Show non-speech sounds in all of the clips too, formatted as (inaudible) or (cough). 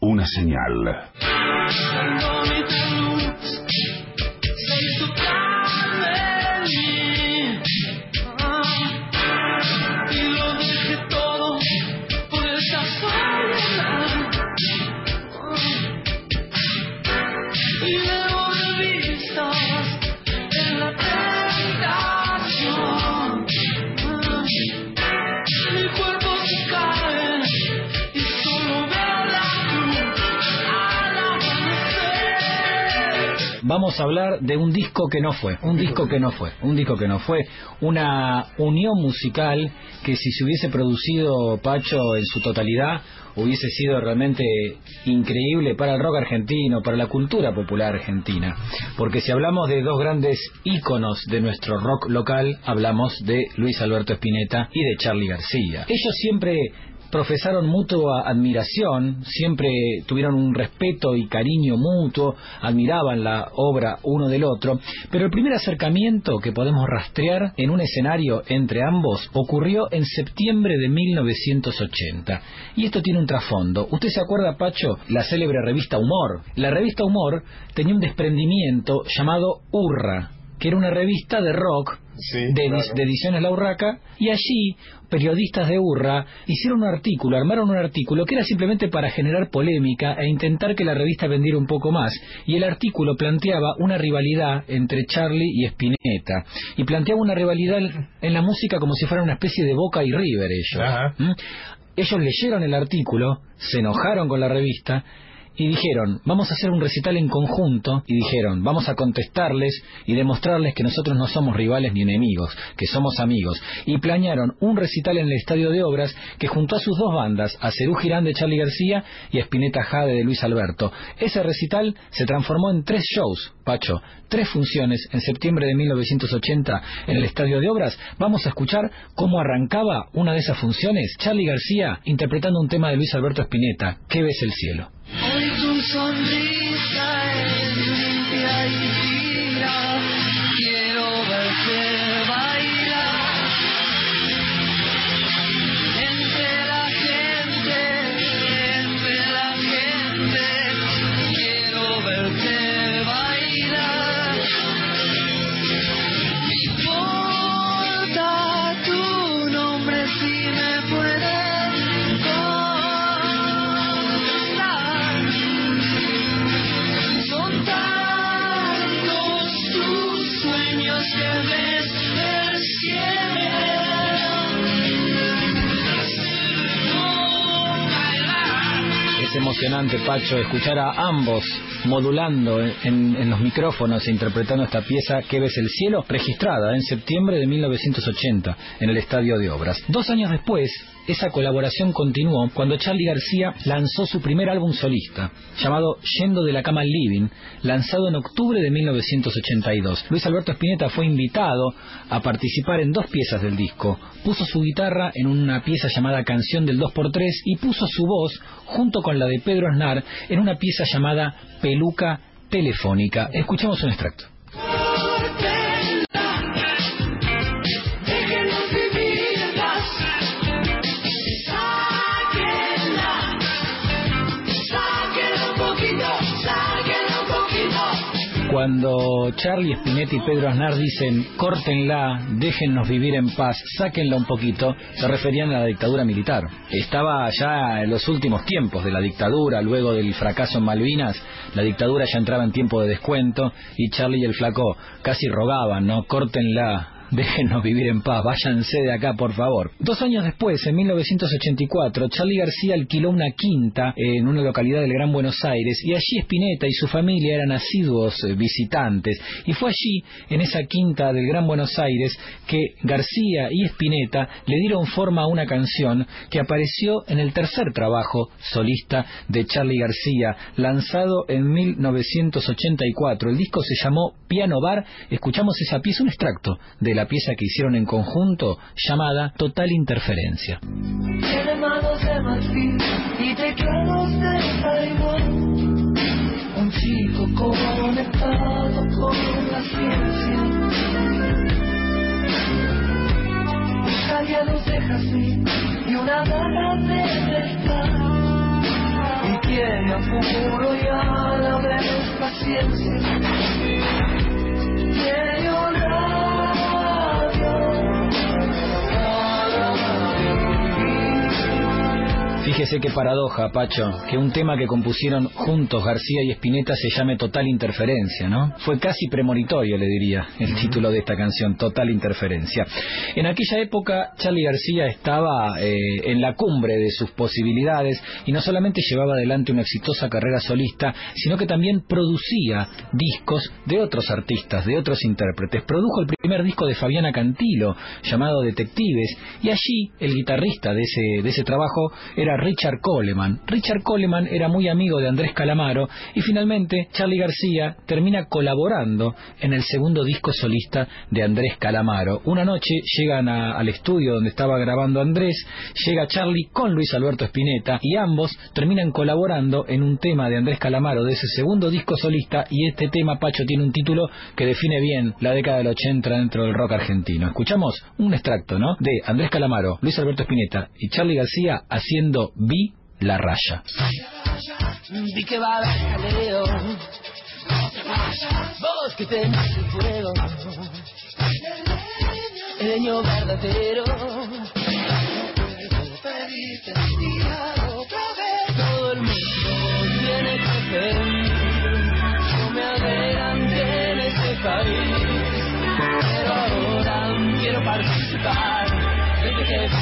Una señal. Vamos a hablar de un disco que no fue, un disco que no fue, un disco que no fue, una unión musical que si se hubiese producido Pacho en su totalidad hubiese sido realmente increíble para el rock argentino, para la cultura popular argentina. Porque si hablamos de dos grandes íconos de nuestro rock local, hablamos de Luis Alberto Spinetta y de Charlie García. Ellos siempre profesaron mutua admiración, siempre tuvieron un respeto y cariño mutuo, admiraban la obra uno del otro, pero el primer acercamiento que podemos rastrear en un escenario entre ambos ocurrió en septiembre de 1980. Y esto tiene un trasfondo. ¿Usted se acuerda, Pacho, la célebre revista Humor? La revista Humor tenía un desprendimiento llamado Urra, que era una revista de rock de, Ediciones La Urraca, y allí periodistas de Urra hicieron un artículo, armaron un artículo que era simplemente para generar polémica e intentar que la revista vendiera un poco más. Y el artículo planteaba una rivalidad entre Charlie y Spinetta. Y planteaba una rivalidad en la música como si fuera una especie de Boca y River ellos. ¿Mm? Ellos leyeron el artículo, se enojaron con la revista y dijeron, vamos a hacer un recital en conjunto, y dijeron, vamos a contestarles y demostrarles que nosotros no somos rivales ni enemigos, que somos amigos. Y planearon un recital en el Estadio de Obras que juntó a sus dos bandas, a Cerú Girán de Charlie García y a Spinetta Jade de Luis Alberto. Ese recital se transformó en tres shows, Pacho, tres funciones en septiembre de 1980 en el Estadio de Obras. Vamos a escuchar cómo arrancaba una de esas funciones, Charlie García interpretando un tema de Luis Alberto Spinetta, ¿Qué ves el cielo? Hoy tu sonrisa emocionante, Pacho, escuchar a ambos modulando en, los micrófonos e interpretando esta pieza que ves el cielo, registrada en septiembre de 1980 en el Estadio de Obras. Dos años después, esa colaboración continuó cuando Charlie García lanzó su primer álbum solista, llamado Yendo de la cama al living, lanzado en octubre de 1982. Luis Alberto Spinetta fue invitado a participar en dos piezas del disco. Puso su guitarra en una pieza llamada Canción del 2x3 y puso su voz junto con la de Pedro Aznar en una pieza llamada Peluca Telefónica. Escuchemos un extracto. Cuando Charlie Spinetti y Pedro Aznar dicen córtenla, déjennos vivir en paz, sáquenla un poquito, se referían a la dictadura militar. Estaba ya en los últimos tiempos de la dictadura, luego del fracaso en Malvinas, la dictadura ya entraba en tiempo de descuento y Charlie y el flaco casi rogaban, ¿no? Córtenla, (laughs) déjenos vivir en paz, váyanse de acá, por favor. Dos años después, en 1984, Charlie García alquiló una quinta en una localidad del Gran Buenos Aires y allí Spinetta y su familia eran asiduos eh, visitantes. Y fue allí, en esa quinta del Gran Buenos Aires, que García y Spinetta le dieron forma a una canción que apareció en el tercer trabajo solista de Charlie García, lanzado en 1984. El disco se llamó Piano Bar. Escuchamos esa pieza, un extracto de la la pieza que hicieron en conjunto llamada Total Interferencia. Un apuro y a la paciencia. Medio Fíjese qué paradoja, Pacho, que un tema que compusieron juntos García y Spinetta se llame Total Interferencia, ¿no? Fue casi premonitorio, le diría, el título de esta canción, Total Interferencia. En aquella época, Charlie García estaba eh, en la cumbre de sus posibilidades y no solamente llevaba adelante una exitosa carrera solista, sino que también producía discos de otros artistas, de otros intérpretes. Produjo el primer disco de Fabiana Cantilo, llamado Detectives, y allí el guitarrista de ese, de ese trabajo era Richard Coleman. Richard Coleman era muy amigo de Andrés Calamaro y finalmente Charlie García termina colaborando en el segundo disco solista de Andrés Calamaro. Una noche llegan al estudio donde estaba grabando Andrés, llega Charlie con Luis Alberto Spinetta y ambos terminan colaborando en un tema de Andrés Calamaro de ese segundo disco solista y este tema, Pacho, tiene un título que define bien la década del 80 dentro del rock argentino. Escuchamos un extracto, ¿no? De Andrés Calamaro, Luis Alberto Spinetta y Charlie García haciendo Vi la raya. Vi que va jaleo. Vos que tenés el fuego. El leño verdadero. Todo el mundo tiene que pedir. No me adelante en este país. Pero ahora quiero participar. Que.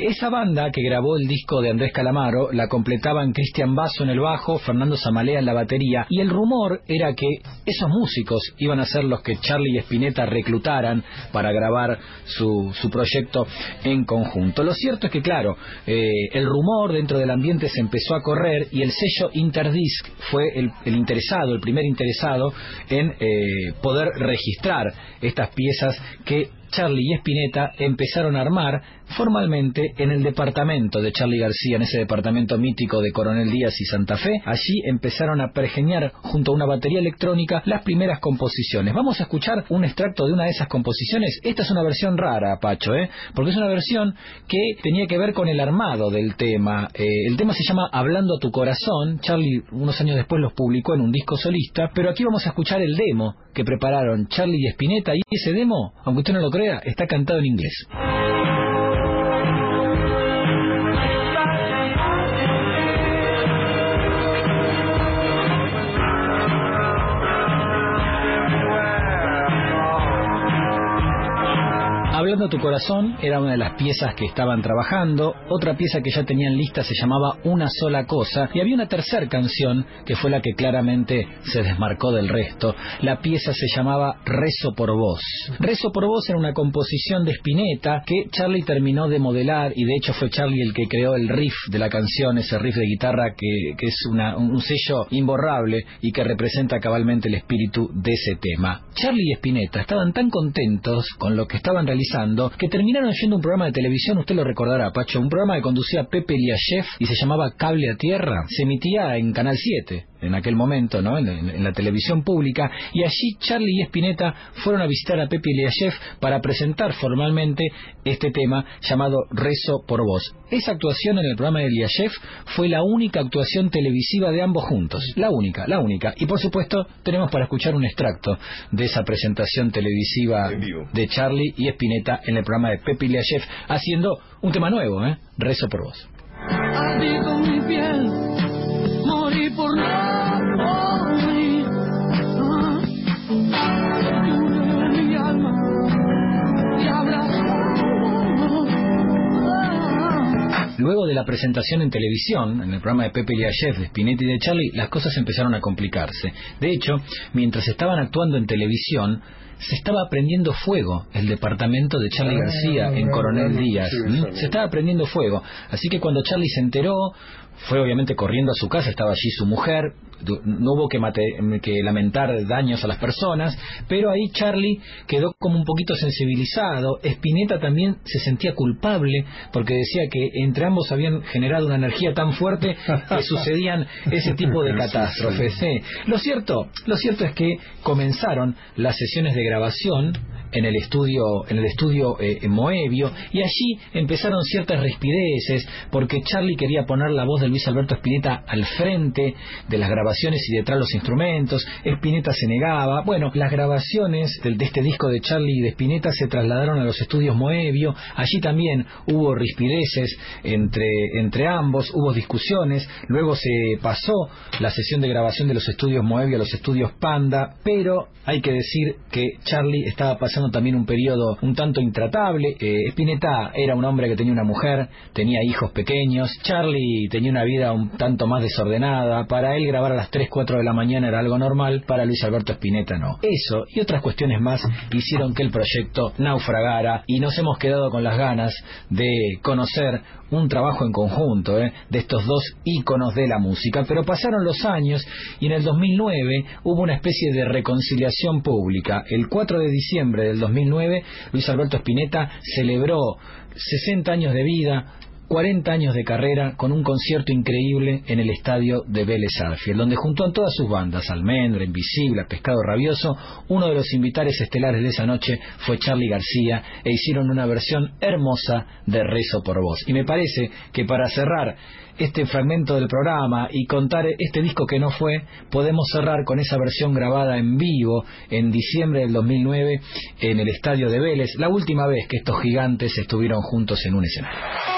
Esa banda que grabó el disco de Andrés Calamaro la completaban Cristian Basso en el bajo, Fernando Zamalea en la batería, y el rumor era que esos músicos iban a ser los que Charlie y Spinetta reclutaran para grabar su, su proyecto en conjunto. Lo cierto es que, claro, eh, el rumor dentro del ambiente se empezó a correr y el sello Interdisc fue el, el interesado, el primer interesado en eh, poder registrar estas piezas que Charlie y Spinetta empezaron a armar formalmente en el departamento de Charlie García, en ese departamento mítico de Coronel Díaz y Santa Fe. Allí empezaron a pergeniar junto a una batería electrónica las primeras composiciones. Vamos a escuchar un extracto de una de esas composiciones. Esta es una versión rara, Pacho, ¿eh? porque es una versión que tenía que ver con el armado del tema. Eh, el tema se llama Hablando a tu corazón. Charlie unos años después los publicó en un disco solista, pero aquí vamos a escuchar el demo que prepararon Charlie y Spinetta y ese demo, aunque usted no lo está cantado en inglés. Tu corazón era una de las piezas que estaban trabajando, otra pieza que ya tenían lista se llamaba Una sola cosa y había una tercera canción que fue la que claramente se desmarcó del resto. La pieza se llamaba Rezo por vos. Rezo por vos era una composición de Spinetta que Charlie terminó de modelar y de hecho fue Charlie el que creó el riff de la canción, ese riff de guitarra que, es un sello imborrable y que representa cabalmente el espíritu de ese tema. Charlie y Spinetta estaban tan contentos con lo que estaban realizando que terminaron yendo un programa de televisión, usted lo recordará, Pacho, un programa que conducía Pepe Liachev y se llamaba Cable a Tierra. Se emitía en Canal 7 en aquel momento, ¿no? En, en, en, la televisión pública, y allí Charlie y Spinetta fueron a visitar a Pepe Liachev para presentar formalmente este tema llamado Rezo por Vos. Esa actuación en el programa de Liachev fue la única actuación televisiva de ambos juntos, la única, la única. Y por supuesto, tenemos para escuchar un extracto de esa presentación televisiva de Charlie y Spinetta en el programa de Pepe Liachev, haciendo un tema nuevo, ¿eh? Rezo por Vos. Habito mi piel, morí por no morir. Ah, mi alma y abrazó. Luego de la presentación en televisión, en el programa de Pepe Liachev, de Spinetti y de Charlie, las cosas empezaron a complicarse. De hecho, mientras estaban actuando en televisión, se estaba prendiendo fuego el departamento de Charlie García en Coronel Díaz. Se estaba prendiendo fuego. Así que cuando Charlie se enteró, fue obviamente corriendo a su casa, estaba allí su mujer, no hubo que, mate, que, lamentar daños a las personas, pero ahí Charlie quedó como un poquito sensibilizado, Spinetta también se sentía culpable porque decía que entre ambos habían generado una energía tan fuerte que (laughs) sucedían ese tipo de catástrofes. Sí. Lo cierto, lo cierto es que comenzaron las sesiones de grabación en el estudio, en el estudio eh, Moebio, y allí empezaron ciertas respideces, porque Charlie quería poner la voz de Luis Alberto Spinetta al frente de las grabaciones y detrás los instrumentos, Spinetta se negaba, bueno, las grabaciones de, de este disco de Charlie y de Spinetta se trasladaron a los estudios Moebio, allí también hubo rispideces entre, entre ambos, hubo discusiones, luego se pasó la sesión de grabación de los estudios Moebio a los estudios Panda, pero hay que decir que Charlie estaba pasando también un periodo un tanto intratable, Spinetta era un hombre que tenía una mujer, tenía hijos pequeños, Charlie tenía una vida un tanto más desordenada, para él grabar a las 3, 4 de la mañana era algo normal, para Luis Alberto Spinetta no. Eso y otras cuestiones más hicieron que el proyecto naufragara y nos hemos quedado con las ganas de conocer un trabajo en conjunto ¿eh? de estos dos íconos de la música, pero pasaron los años y en el 2009 hubo una especie de reconciliación pública. El 4 de diciembre del 2009 Luis Alberto Spinetta celebró 60 años de vida, 40 años de carrera con un concierto increíble en el estadio de Vélez Arfield, donde juntó a todas sus bandas, Almendra, Invisible, Pescado Rabioso, uno de los invitares estelares de esa noche fue Charlie García e hicieron una versión hermosa de Rezo por Vos. Y me parece que para cerrar este fragmento del programa y contar este disco que no fue, podemos cerrar con esa versión grabada en vivo en diciembre del 2009 en el estadio de Vélez, la última vez que estos gigantes estuvieron juntos en un escenario.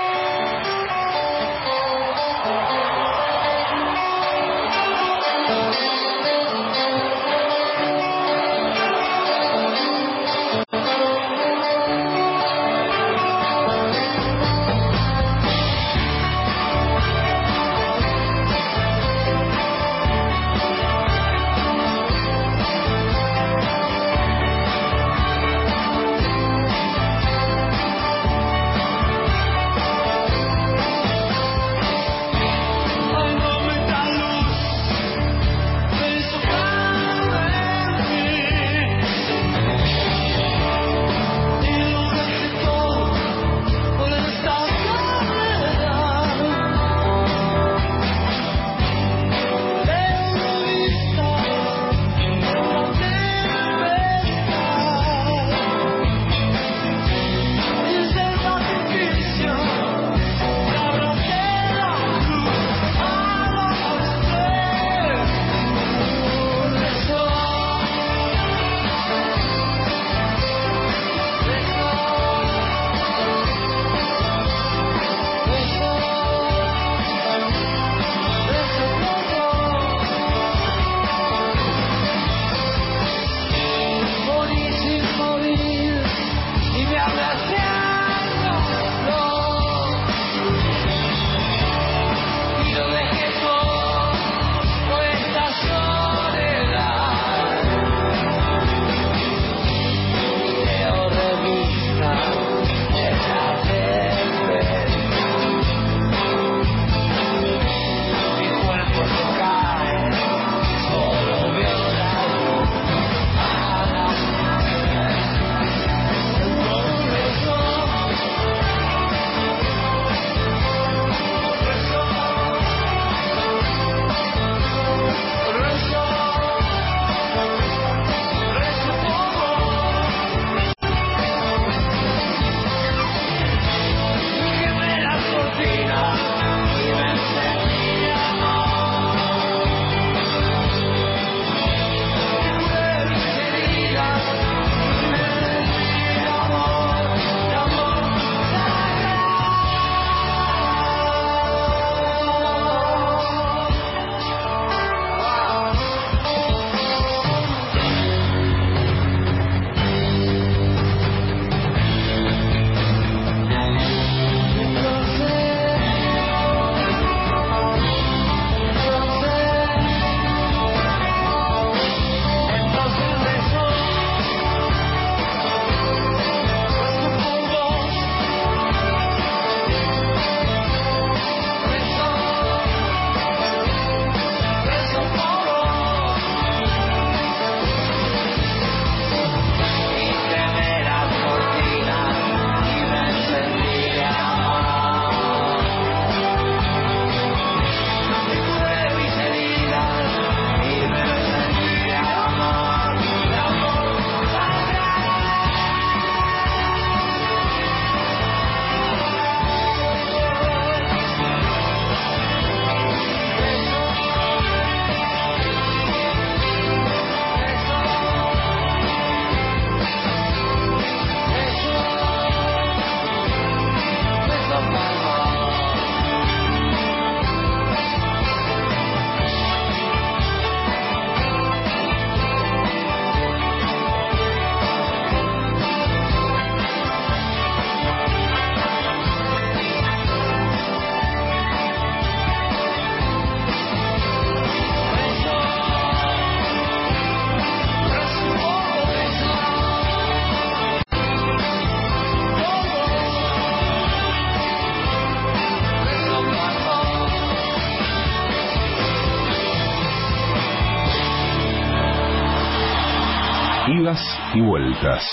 Vueltas.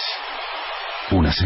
Una señal.